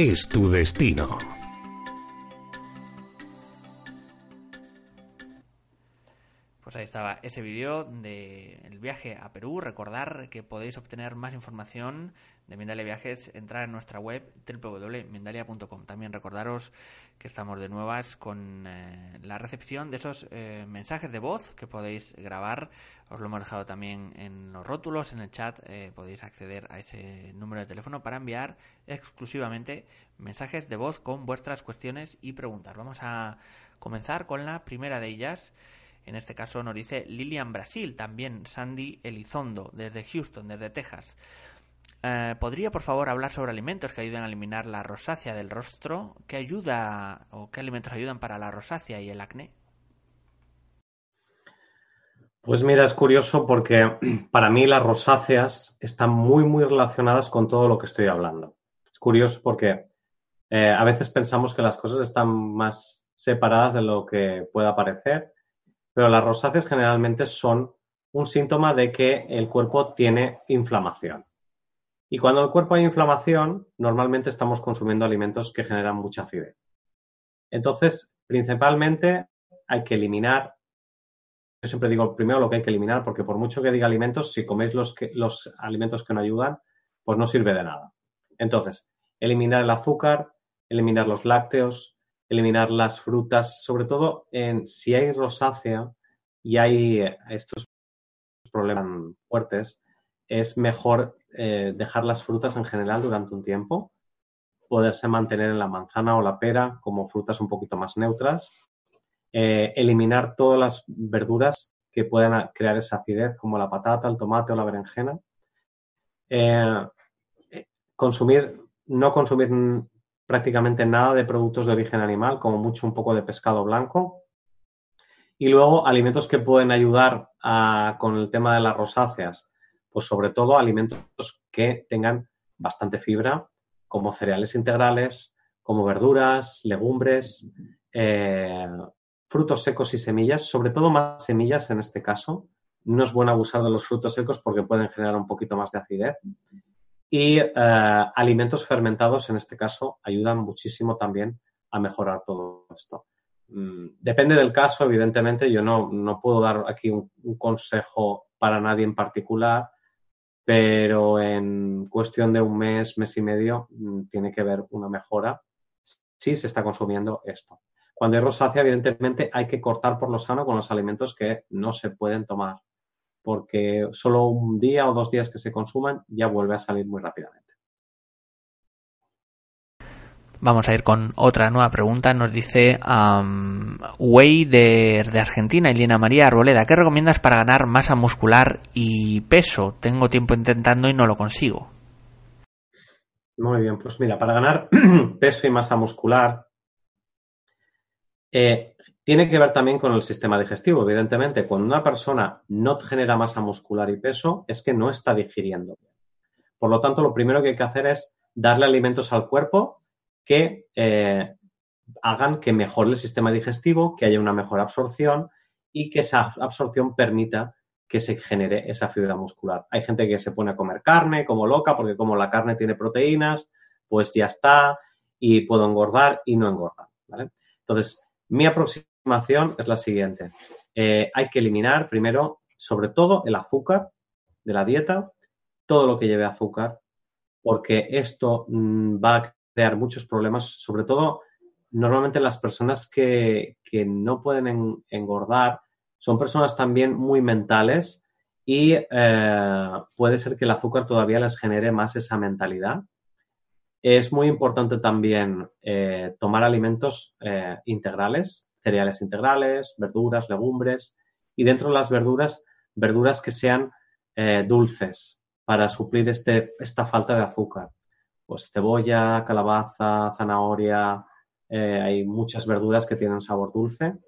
es tu destino.
Pues ahí estaba ese vídeo del viaje a Perú. Recordar que podéis obtener más información de Mindalia Viajes, entrar en nuestra web www.mindalia.com. También recordaros que estamos de nuevas con eh, la recepción de esos eh, mensajes de voz que podéis grabar. Os lo hemos dejado también en los rótulos, en el chat. Eh, podéis acceder a ese número de teléfono para enviar exclusivamente mensajes de voz con vuestras cuestiones y preguntas. Vamos a comenzar con la primera de ellas. En este caso nos dice Lilian Brasil, también Sandy Elizondo, desde Houston, desde Texas. Eh, ¿Podría, por favor, hablar sobre alimentos que ayuden a eliminar la rosácea del rostro? ¿Qué ayuda o qué alimentos ayudan para la rosácea y el acné?
Pues mira, es curioso porque para mí las rosáceas están muy, muy relacionadas con todo lo que estoy hablando. Es curioso porque eh, a veces pensamos que las cosas están más separadas de lo que pueda parecer, pero las rosáceas generalmente son un síntoma de que el cuerpo tiene inflamación. Y cuando en el cuerpo hay inflamación, normalmente estamos consumiendo alimentos que generan mucha acidez. Entonces, principalmente hay que eliminar, yo siempre digo primero lo que hay que eliminar, porque por mucho que diga alimentos, si coméis los, los alimentos que no ayudan, pues no sirve de nada. Entonces, eliminar el azúcar, eliminar los lácteos, eliminar las frutas, sobre todo en, si hay rosácea y hay estos problemas fuertes, es mejor eh, dejar las frutas en general durante un tiempo, poderse mantener en la manzana o la pera como frutas un poquito más neutras, eh, eliminar todas las verduras que puedan crear esa acidez como la patata, el tomate o la berenjena, eh, consumir, no consumir prácticamente nada de productos de origen animal, como mucho un poco de pescado blanco, y luego alimentos que pueden ayudar con el tema de las rosáceas, pues sobre todo alimentos que tengan bastante fibra, como cereales integrales, como verduras, legumbres, eh, frutos secos y semillas, sobre todo más semillas en este caso. No es bueno abusar de los frutos secos porque pueden generar un poquito más de acidez. Y eh, alimentos fermentados, en este caso, ayudan muchísimo también a mejorar todo esto. Mm, depende del caso, evidentemente, yo no, puedo dar aquí un, consejo para nadie en particular, pero en cuestión de un mes, mes y medio, mm, tiene que ver una mejora si se está consumiendo esto. Cuando hay rosácea, evidentemente, hay que cortar por lo sano con los alimentos que no se pueden tomar, porque solo un día o dos días que se consuman ya vuelve a salir muy rápidamente.
Vamos a ir con otra nueva pregunta. Nos dice um, Way de, Argentina, Elena María Arboleda. ¿Qué recomiendas para ganar masa muscular y peso? Tengo tiempo intentando y no lo consigo.
Muy bien, pues mira, para ganar peso y masa muscular eh, tiene que ver también con el sistema digestivo. Evidentemente, cuando una persona no genera masa muscular y peso es que no está digiriendo. Por lo tanto, lo primero que hay que hacer es darle alimentos al cuerpo que eh, hagan que mejore el sistema digestivo, que haya una mejor absorción y que esa absorción permita que se genere esa fibra muscular. Hay gente que se pone a comer carne como loca porque como la carne tiene proteínas, pues ya está y puedo engordar y no engordar. Entonces, mi aproximación es la siguiente. Eh, hay que eliminar primero sobre todo el azúcar de la dieta, todo lo que lleve azúcar, porque esto mm, va a muchos problemas, sobre todo normalmente las personas que, no pueden engordar son personas también muy mentales y eh, puede ser que el azúcar todavía les genere más esa mentalidad. Es muy importante también eh, tomar alimentos eh, integrales, cereales integrales, verduras, legumbres y dentro de las verduras, verduras que sean dulces para suplir este, esta falta de azúcar. Pues cebolla, calabaza, zanahoria, hay muchas verduras que tienen sabor dulce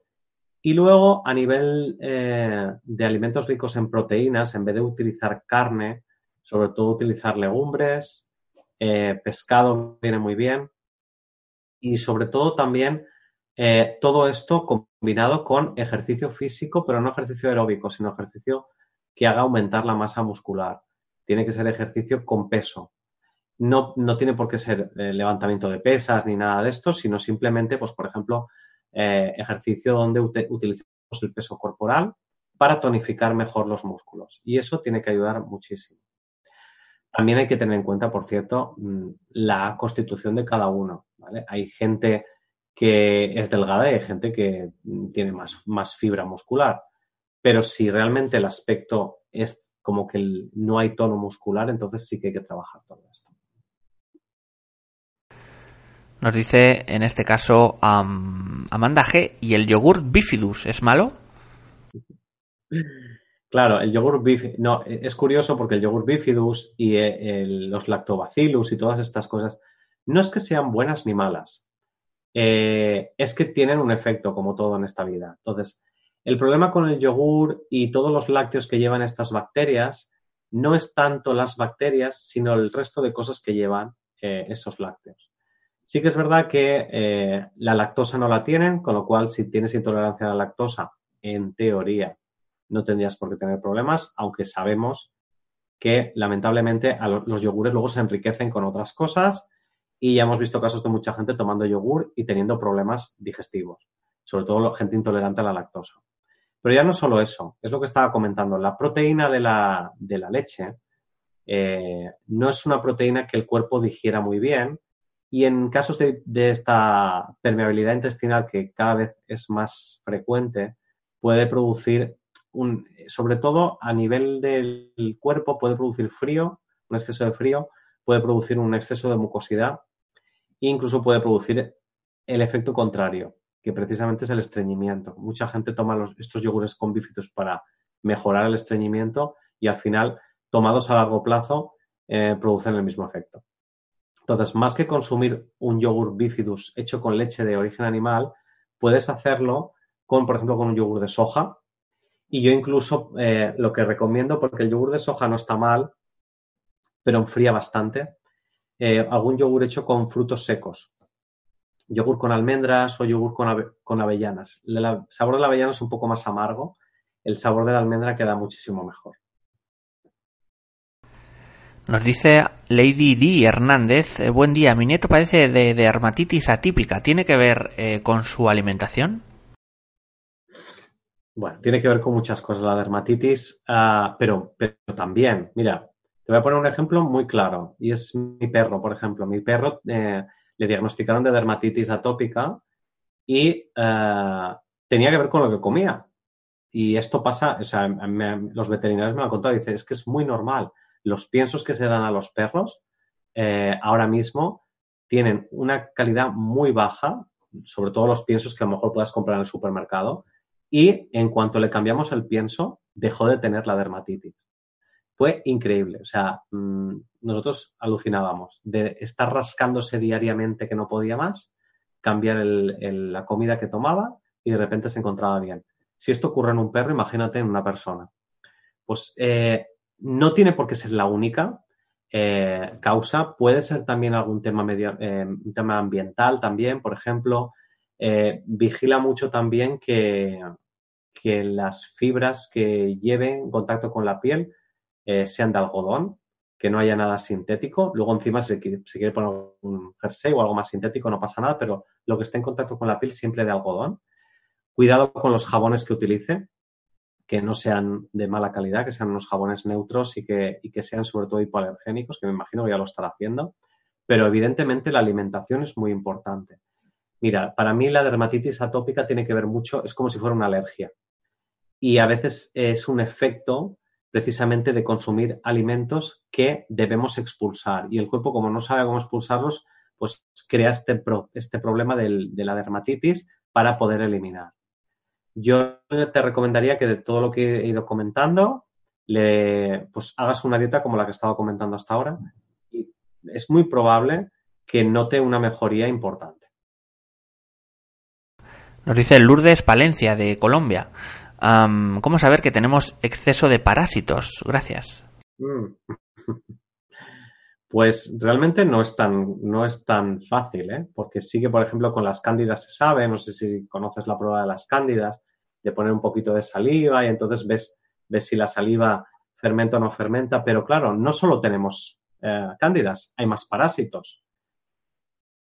y luego, a nivel eh, de alimentos ricos en proteínas, en vez de utilizar carne, sobre todo utilizar legumbres, eh, pescado viene muy bien. Y sobre todo también eh, todo esto combinado con ejercicio físico, pero no ejercicio aeróbico, sino ejercicio que haga aumentar la masa muscular. Tiene que ser ejercicio con peso. No, tiene por qué ser levantamiento de pesas ni nada de esto, sino simplemente, pues, por ejemplo, eh, ejercicio donde utilizamos el peso corporal para tonificar mejor los músculos. Y eso tiene que ayudar muchísimo. También hay que tener en cuenta, por cierto, mm, la constitución de cada uno. Hay gente que es delgada y hay gente que mm, tiene más fibra muscular. Pero si realmente el aspecto es como que no hay tono muscular, entonces sí que hay que trabajar todo esto.
Nos dice en este caso Amanda G. ¿Y el yogur bifidus es malo?
Claro, el yogur bifidus. No, es curioso porque el yogur bifidus y eh, los lactobacillus y todas estas cosas no es que sean buenas ni malas. Eh, es que tienen un efecto, como todo en esta vida. Entonces, el problema con el yogur y todos los lácteos que llevan estas bacterias no es tanto las bacterias, sino el resto de cosas que llevan eh, esos lácteos. Sí que es verdad que eh, la lactosa no la tienen, con lo cual si tienes intolerancia a la lactosa, en teoría no tendrías por qué tener problemas, aunque sabemos que lamentablemente los yogures luego se enriquecen con otras cosas y ya hemos visto casos de mucha gente tomando yogur y teniendo problemas digestivos, sobre todo gente intolerante a la lactosa. Pero ya no solo eso, es lo que estaba comentando, la proteína de la, leche eh, no es una proteína que el cuerpo digiera muy bien y en casos de, esta permeabilidad intestinal que cada vez es más frecuente, puede producir un, sobre todo a nivel del cuerpo, puede producir frío, un exceso de frío, puede producir un exceso de mucosidad e incluso puede producir el efecto contrario, que precisamente es el estreñimiento. Mucha gente toma estos yogures con bífidos para mejorar el estreñimiento y al final, tomados a largo plazo, eh, producen el mismo efecto. Entonces, más que consumir un yogur bifidus hecho con leche de origen animal, puedes hacerlo con, por ejemplo, con un yogur de soja. Y yo incluso eh, lo que recomiendo, porque el yogur de soja no está mal, pero enfría bastante, eh, algún yogur hecho con frutos secos. Yogur con almendras o yogur con, con avellanas. El sabor de la avellana es un poco más amargo, el sabor de la almendra queda muchísimo mejor.
Nos dice Lady D. Hernández, eh, buen día, mi nieto padece de dermatitis atípica. ¿Tiene que ver eh, con su alimentación?
Bueno, tiene que ver con muchas cosas la dermatitis, ah, pero, pero también, mira, te voy a poner un ejemplo muy claro, y es mi perro, por ejemplo. Mi perro eh, le diagnosticaron de dermatitis atópica y tenía que ver con lo que comía. Y esto pasa, o sea, los veterinarios me lo han contado, dice, es que es muy normal los piensos que se dan a los perros eh, ahora mismo tienen una calidad muy baja, sobre todo los piensos que a lo mejor puedas comprar en el supermercado, y en cuanto le cambiamos el pienso, dejó de tener la dermatitis. Fue increíble, o sea, mm, nosotros alucinábamos de estar rascándose diariamente que no podía más, cambiar la comida que tomaba y de repente se encontraba bien. Si esto ocurre en un perro, imagínate en una persona. Pues eh, no tiene por qué ser la única eh, causa, puede ser también algún tema, medio, eh, un tema ambiental también, por ejemplo, eh, vigila mucho también que, que, las fibras que lleven contacto con la piel sean de algodón, que no haya nada sintético. Luego encima si, si quiere poner un jersey o algo más sintético no pasa nada, pero lo que esté en contacto con la piel siempre de algodón. Cuidado con los jabones que utilice, que no sean de mala calidad, que sean unos jabones neutros y que, y que sean sobre todo hipoalergénicos, que me imagino que ya lo estará haciendo. Pero evidentemente la alimentación es muy importante. Mira, para mí la dermatitis atópica tiene que ver mucho, es como si fuera una alergia. Y a veces es un efecto precisamente de consumir alimentos que debemos expulsar. Y el cuerpo, como no sabe cómo expulsarlos, pues crea este, este problema de la dermatitis para poder eliminar. Yo te recomendaría que de todo lo que he ido comentando, le, pues hagas una dieta como la que he estado comentando hasta ahora. Y es muy probable que note una mejoría importante.
Nos dice Lourdes Palencia de Colombia. ¿Cómo saber que tenemos exceso de parásitos? Gracias. Mm.
Pues realmente no es tan, no es tan fácil, ¿eh? porque sí que, por ejemplo, con las cándidas se sabe, no sé si conoces la prueba de las cándidas, de poner un poquito de saliva y entonces ves, ves si la saliva fermenta o no fermenta, pero claro, no solo tenemos eh, cándidas, hay más parásitos.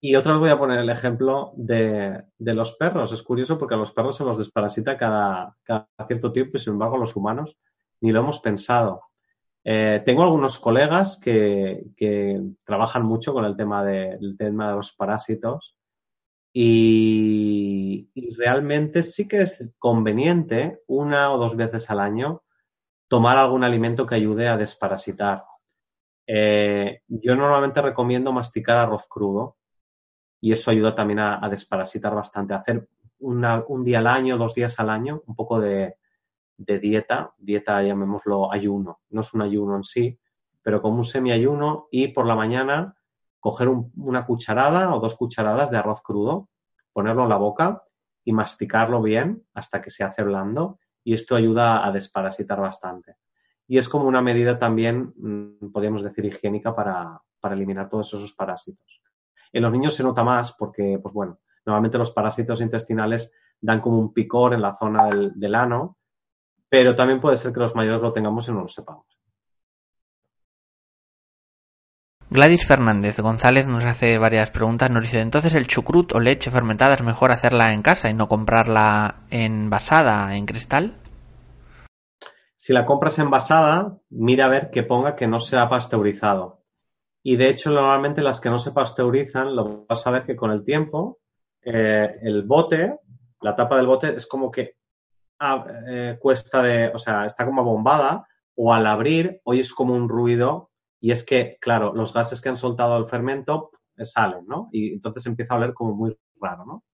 Y otra vez voy a poner el ejemplo de, los perros. Es curioso porque a los perros se los desparasita cada, cada cierto tiempo y sin embargo los humanos ni lo hemos pensado. Eh, tengo algunos colegas que, trabajan mucho con el tema de, tema de los parásitos y, realmente sí que es conveniente una o dos veces al año tomar algún alimento que ayude a desparasitar. Eh, yo normalmente recomiendo masticar arroz crudo y eso ayuda también a, desparasitar bastante. Hacer un día al año, dos días al año, un poco de, de dieta, dieta llamémoslo ayuno, no es un ayuno en sí, pero como un semiayuno y por la mañana coger una cucharada o dos cucharadas de arroz crudo, ponerlo en la boca y masticarlo bien hasta que se hace blando y esto ayuda a desparasitar bastante. Y es como una medida también, mm, podríamos decir, higiénica para, eliminar todos esos parásitos. En los niños se nota más porque, pues bueno, normalmente los parásitos intestinales dan como un picor en la zona del ano pero también puede ser que los mayores lo tengamos y no lo sepamos.
Gladys Fernández González nos hace varias preguntas. Nos dice, entonces el chucrut o leche fermentada es mejor hacerla en casa y no comprarla envasada en cristal.
Si la compras envasada, mira a ver que ponga que no sea pasteurizado. Y de hecho, normalmente las que no se pasteurizan, lo vas a ver que con el tiempo, eh, el bote, la tapa del bote es como que eh, cuesta de, o sea, está como bombada o al abrir oyes como un ruido y es que, claro, los gases que han soltado el fermento eh, salen, ¿no? Y entonces empieza a oler como muy raro, ¿no?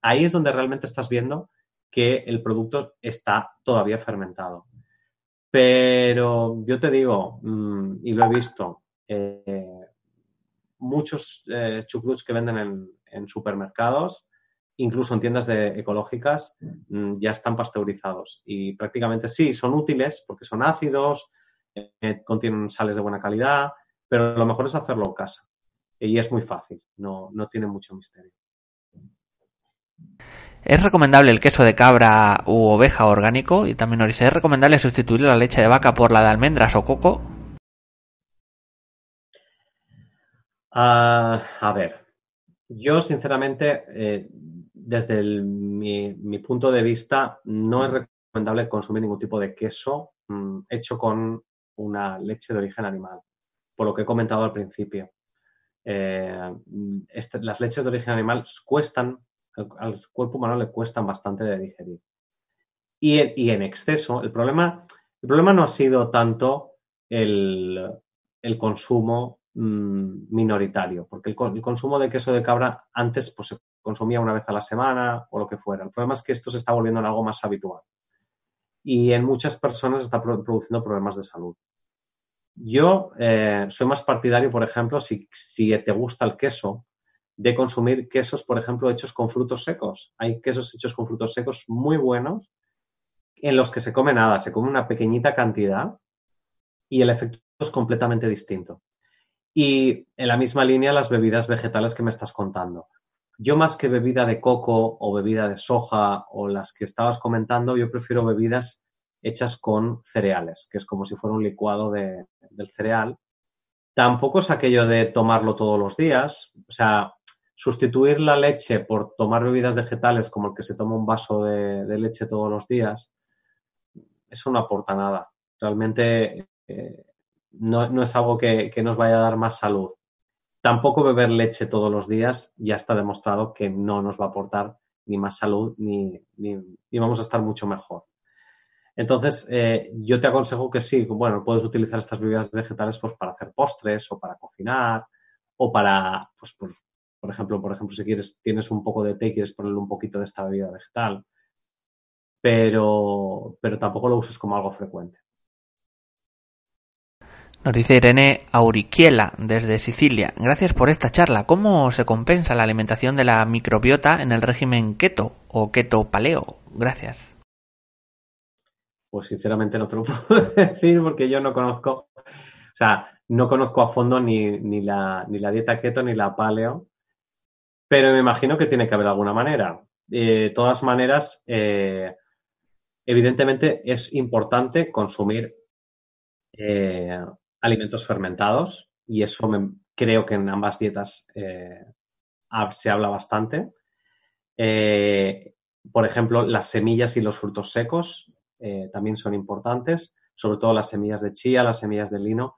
Ahí es donde realmente estás viendo que el producto está todavía fermentado. Pero yo te digo, mm, y lo he visto, eh, muchos eh, chucruts que venden en supermercados incluso en tiendas de ecológicas, mm, ya están pasteurizados. Y prácticamente sí, son útiles porque son ácidos, eh, contienen sales de buena calidad, pero lo mejor es hacerlo en casa. Y es muy fácil, no, no tiene mucho misterio.
¿Es recomendable el queso de cabra u oveja orgánico? Y también nos dice, ¿es recomendable sustituir la leche de vaca por la de almendras o coco?
Ah, a ver, yo sinceramente eh, desde mi, punto de vista, no es recomendable consumir ningún tipo de queso mm, hecho con una leche de origen animal, por lo que he comentado al principio. Eh, este, las leches de origen animal cuestan, al, cuerpo humano le cuestan bastante de digerir. Y, en exceso, el problema, el problema no ha sido tanto el, consumo mm, minoritario, porque el, el, consumo de queso de cabra antes pues, consumía una vez a la semana o lo que fuera. El problema es que esto se está volviendo en algo más habitual y en muchas personas está produciendo problemas de salud. Yo eh, soy más partidario, por ejemplo, si, si te gusta el queso, de consumir quesos, por ejemplo, hechos con frutos secos. Hay quesos hechos con frutos secos muy buenos en los que se come nada, se come una pequeñita cantidad y el efecto es completamente distinto. Y en la misma línea las bebidas vegetales que me estás contando. Yo más que bebida de coco o bebida de soja o las que estabas comentando, yo prefiero bebidas hechas con cereales, que es como si fuera un licuado de, del cereal. Tampoco es aquello de tomarlo todos los días, o sea, sustituir la leche por tomar bebidas vegetales como el que se toma un vaso de, leche todos los días, eso no aporta nada. Realmente eh, no, es algo que, nos vaya a dar más salud. Tampoco beber leche todos los días ya está demostrado que no nos va a aportar ni más salud ni, vamos a estar mucho mejor. Entonces, eh, yo te aconsejo que sí, bueno, puedes utilizar estas bebidas vegetales pues, para hacer postres o para cocinar o para, pues, por, por, ejemplo, por ejemplo, si quieres, tienes un poco de té y quieres ponerle un poquito de esta bebida vegetal, pero, pero tampoco lo uses como algo frecuente.
Nos dice Irene Auriquiela desde Sicilia. Gracias por esta charla. ¿Cómo se compensa la alimentación de la microbiota en el régimen keto o keto paleo? Gracias.
Pues sinceramente no te lo puedo decir porque yo no conozco, o sea, no conozco a fondo ni, ni, la, ni la dieta keto ni la paleo, pero me imagino que tiene que haber alguna manera. De todas maneras, eh, evidentemente es importante consumir eh, alimentos fermentados y eso creo que en ambas dietas eh, se habla bastante. Eh, por ejemplo, las semillas y los frutos secos eh, también son importantes, sobre todo las semillas de chía, las semillas de lino.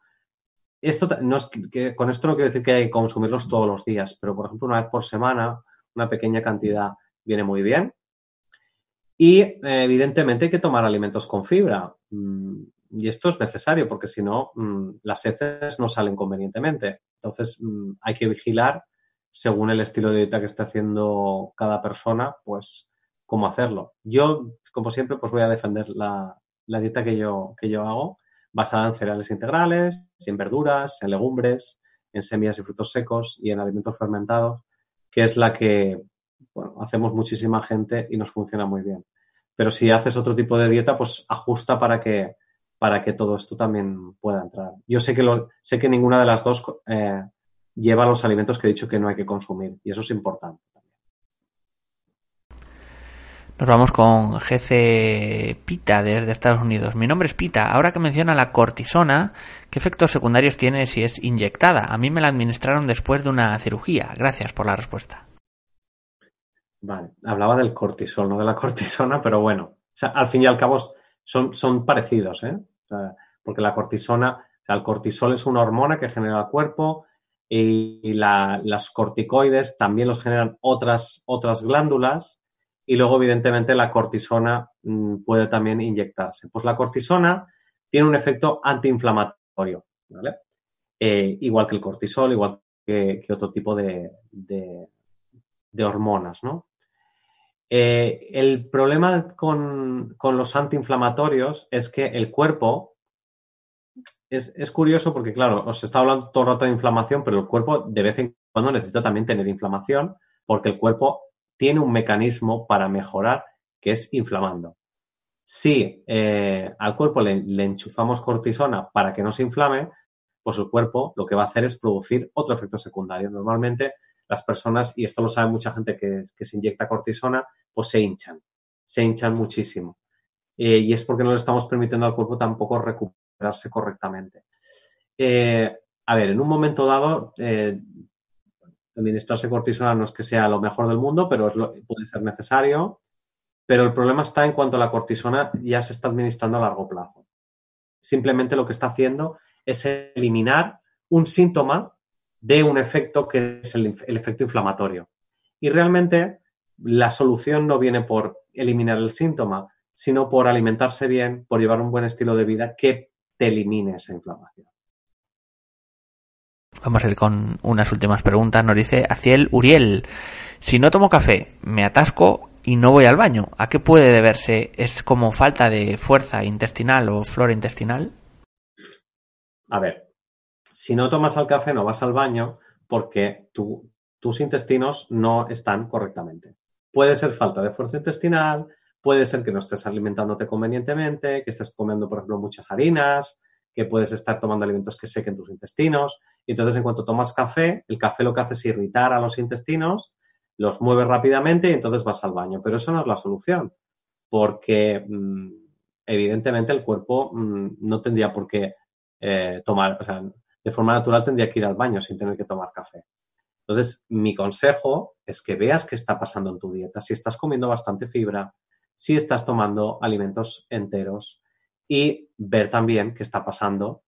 Esto no es que, con esto no quiero decir que hay que consumirlos todos los días, pero por ejemplo, una vez por semana, una pequeña cantidad viene muy bien. Y evidentemente hay que tomar alimentos con fibra. Y esto es necesario porque si no, mm, las heces no salen convenientemente. Entonces, mm, hay que vigilar, según el estilo de dieta que esté haciendo cada persona, pues cómo hacerlo. Yo, como siempre, pues voy a defender la, dieta que yo, que yo hago, basada en cereales integrales, en verduras, en legumbres, en semillas y frutos secos y en alimentos fermentados, que es la que hacemos muchísima gente y nos funciona muy bien. Pero si haces otro tipo de dieta, pues ajusta para que para que todo esto también pueda entrar. Yo sé que, lo, sé que ninguna de las dos eh, lleva los alimentos que he dicho que no hay que consumir y eso es importante.
Nos vamos con GC Pita desde Estados Unidos. Mi nombre es Pita. Ahora que menciona la cortisona, ¿qué efectos secundarios tiene si es inyectada? A mí me la administraron después de una cirugía. Gracias por la respuesta.
Vale, hablaba del cortisol, no de la cortisona, pero bueno, al fin y al cabo son, son parecidos, ¿eh? porque la cortisona, o sea, el cortisol es una hormona que genera el cuerpo y, las corticoides también los generan otras, otras glándulas y luego, evidentemente, la cortisona mm, puede también inyectarse. Pues la cortisona tiene un efecto antiinflamatorio, ¿vale? Eh, igual que el cortisol, igual que, otro tipo de, de hormonas, ¿no? Eh, el problema con, los antiinflamatorios es que el cuerpo es, curioso porque, claro, os está hablando todo el rato de inflamación, pero el cuerpo de vez en cuando necesita también tener inflamación porque el cuerpo tiene un mecanismo para mejorar que es inflamando. Si eh, al cuerpo le, le, enchufamos cortisona para que no se inflame, pues el cuerpo lo que va a hacer es producir otro efecto secundario. Normalmente las personas, y esto lo sabe mucha gente que, se inyecta cortisona, pues se hinchan, se hinchan muchísimo. Eh, y es porque no le estamos permitiendo al cuerpo tampoco recuperarse correctamente. Eh, a ver, en un momento dado, eh, administrarse cortisona no es que sea lo mejor del mundo, pero puede ser necesario. Pero el problema está en cuanto a la cortisona ya se está administrando a largo plazo. Simplemente lo que está haciendo es eliminar un síntoma de un efecto que es el, efecto inflamatorio. Y realmente la solución no viene por eliminar el síntoma, sino por alimentarse bien, por llevar un buen estilo de vida que te elimine esa inflamación.
Vamos a ir con unas últimas preguntas. Nos dice Aciel Uriel, si no tomo café, me atasco y no voy al baño, ¿a qué puede deberse? ¿Es como falta de fuerza intestinal o flora intestinal?
A ver, si no tomas el café no vas al baño porque tus intestinos no están correctamente. Puede ser falta de fuerza intestinal, puede ser que no estés alimentándote convenientemente, que estés comiendo, por ejemplo, muchas harinas, que puedes estar tomando alimentos que sequen tus intestinos. Y entonces, en cuanto tomas café, el café lo que hace es irritar a los intestinos, los mueve rápidamente y entonces vas al baño. Pero eso no es la solución, porque mm, evidentemente el cuerpo mm, no tendría por qué eh, tomar, o sea, de forma natural tendría que ir al baño sin tener que tomar café. Entonces, mi consejo es que veas qué está pasando en tu dieta. Si estás comiendo bastante fibra, si estás tomando alimentos enteros, y ver también qué está pasando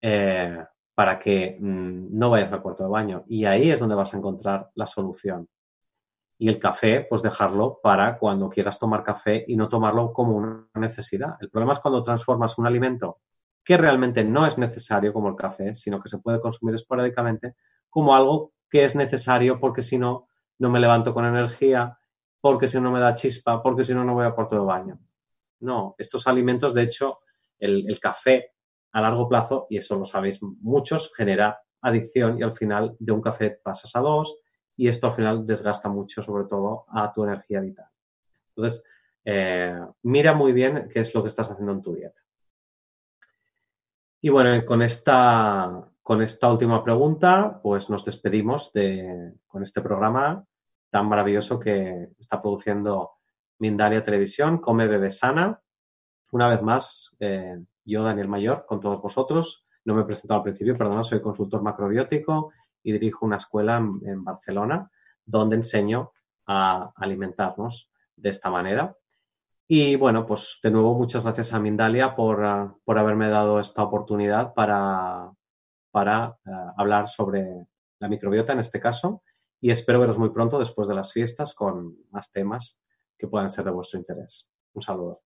eh, para que mm, no vayas al cuarto de baño. Y ahí es donde vas a encontrar la solución. Y el café, pues dejarlo para cuando quieras tomar café y no tomarlo como una necesidad. El problema es cuando transformas un alimento que realmente no es necesario como el café, sino que se puede consumir esporádicamente, como algo que es necesario porque si no, no me levanto con energía, porque si no me da chispa, porque si no, no voy a cuarto de baño. No, estos alimentos, de hecho, el, café a largo plazo, y eso lo sabéis muchos, genera adicción y al final de un café pasas a dos y esto al final desgasta mucho, sobre todo, a tu energía vital. Entonces, eh, mira muy bien qué es lo que estás haciendo en tu dieta. Y bueno, con esta, con esta última pregunta, pues nos despedimos de, con este programa tan maravilloso que está produciendo Mindalia Televisión, Come Bebe Sana. Una vez más, eh, yo, Daniel Mayor, con todos vosotros. No me he presentado al principio, perdón, soy consultor macrobiótico y dirijo una escuela en, Barcelona donde enseño a alimentarnos de esta manera. Y bueno, pues de nuevo muchas gracias a Mindalia por, ah, por haberme dado esta oportunidad para, para ah, hablar sobre la microbiota en este caso. Y espero veros muy pronto después de las fiestas con más temas que puedan ser de vuestro interés. Un saludo.